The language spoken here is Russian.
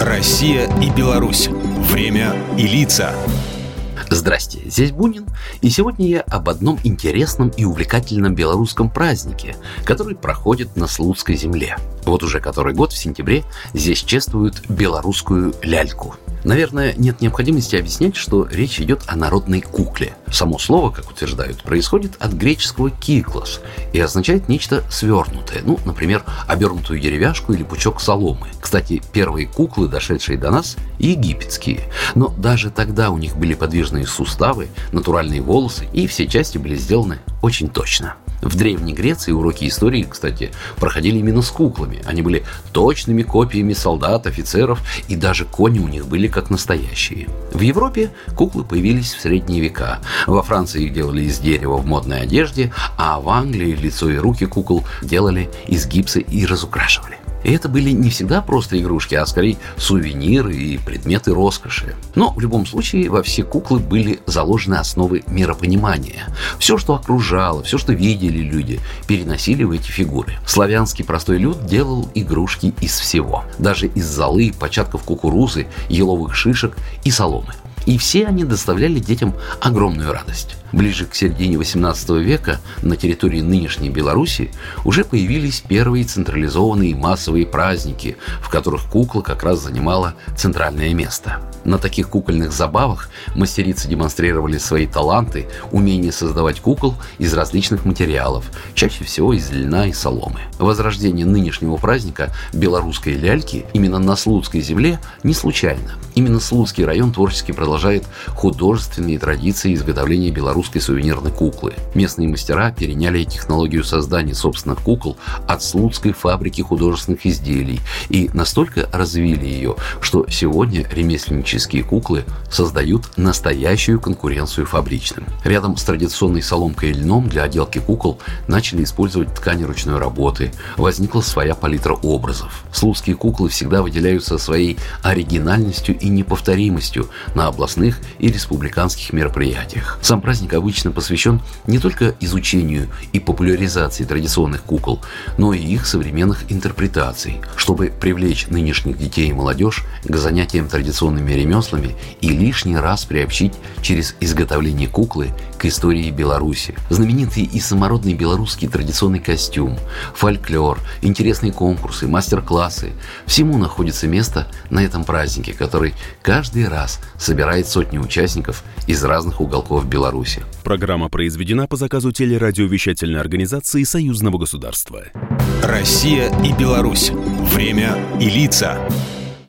Россия и Беларусь. Время и лица. Здрасте, здесь Бунин, и сегодня я об одном интересном и увлекательном белорусском празднике, который проходит на Слуцкой земле. Вот уже который год в сентябре здесь чествуют белорусскую ляльку – Наверное, нет необходимости объяснять, что речь идет о народной кукле. Само слово, как утверждают, происходит от греческого «киклос» и означает нечто свернутое, ну, например, обернутую деревяшку или пучок соломы. Кстати, первые куклы, дошедшие до нас, египетские. Но даже тогда у них были подвижные суставы, натуральные волосы, и все части были сделаны очень точно. В Древней Греции уроки истории, кстати, проходили именно с куклами. Они были точными копиями солдат, офицеров, и даже кони у них были как настоящие. В Европе куклы появились в средние века. Во Франции их делали из дерева в модной одежде, а в Англии лицо и руки кукол делали из гипса и разукрашивали. И это были не всегда просто игрушки, а скорее сувениры и предметы роскоши. Но в любом случае во все куклы были заложены основы миропонимания. Все, что окружало, все, что видели люди, переносили в эти фигуры. Славянский простой люд делал игрушки из всего. Даже из золы, початков кукурузы, еловых шишек и соломы. И все они доставляли детям огромную радость. Ближе к середине XVIII века на территории нынешней Беларуси уже появились первые централизованные массовые праздники, в которых кукла как раз занимала центральное место. На таких кукольных забавах мастерицы демонстрировали свои таланты, умение создавать кукол из различных материалов, чаще всего из льна и соломы. Возрождение нынешнего праздника белорусской ляльки именно на Слуцкой земле не случайно. Именно Слуцкий район творчески продолжает художественные традиции изготовления белорусской сувенирной куклы. Местные мастера переняли технологию создания собственных кукол от Слуцкой фабрики художественных изделий и настолько развили ее, что сегодня ремесленнические куклы создают настоящую конкуренцию фабричным. Рядом с традиционной соломкой и льном для отделки кукол начали использовать ткани ручной работы. Возникла своя палитра образов. Слуцкие куклы всегда выделяются своей оригинальностью и неповторимостью на областных и республиканских мероприятиях. Сам праздник обычно посвящен не только изучению и популяризации традиционных кукол, но и их современных интерпретаций, чтобы привлечь нынешних детей и молодежь к занятиям традиционными ремеслами и лишний раз приобщить через изготовление куклы к истории Беларуси. Знаменитый и самородный белорусский традиционный костюм, фольклор, интересные конкурсы, мастер-классы – всему находится место на этом празднике, который каждый раз собирает сотни участников из разных уголков Беларуси. Программа произведена по заказу телерадиовещательной организации Союзного государства. Россия и Беларусь. Время и лица.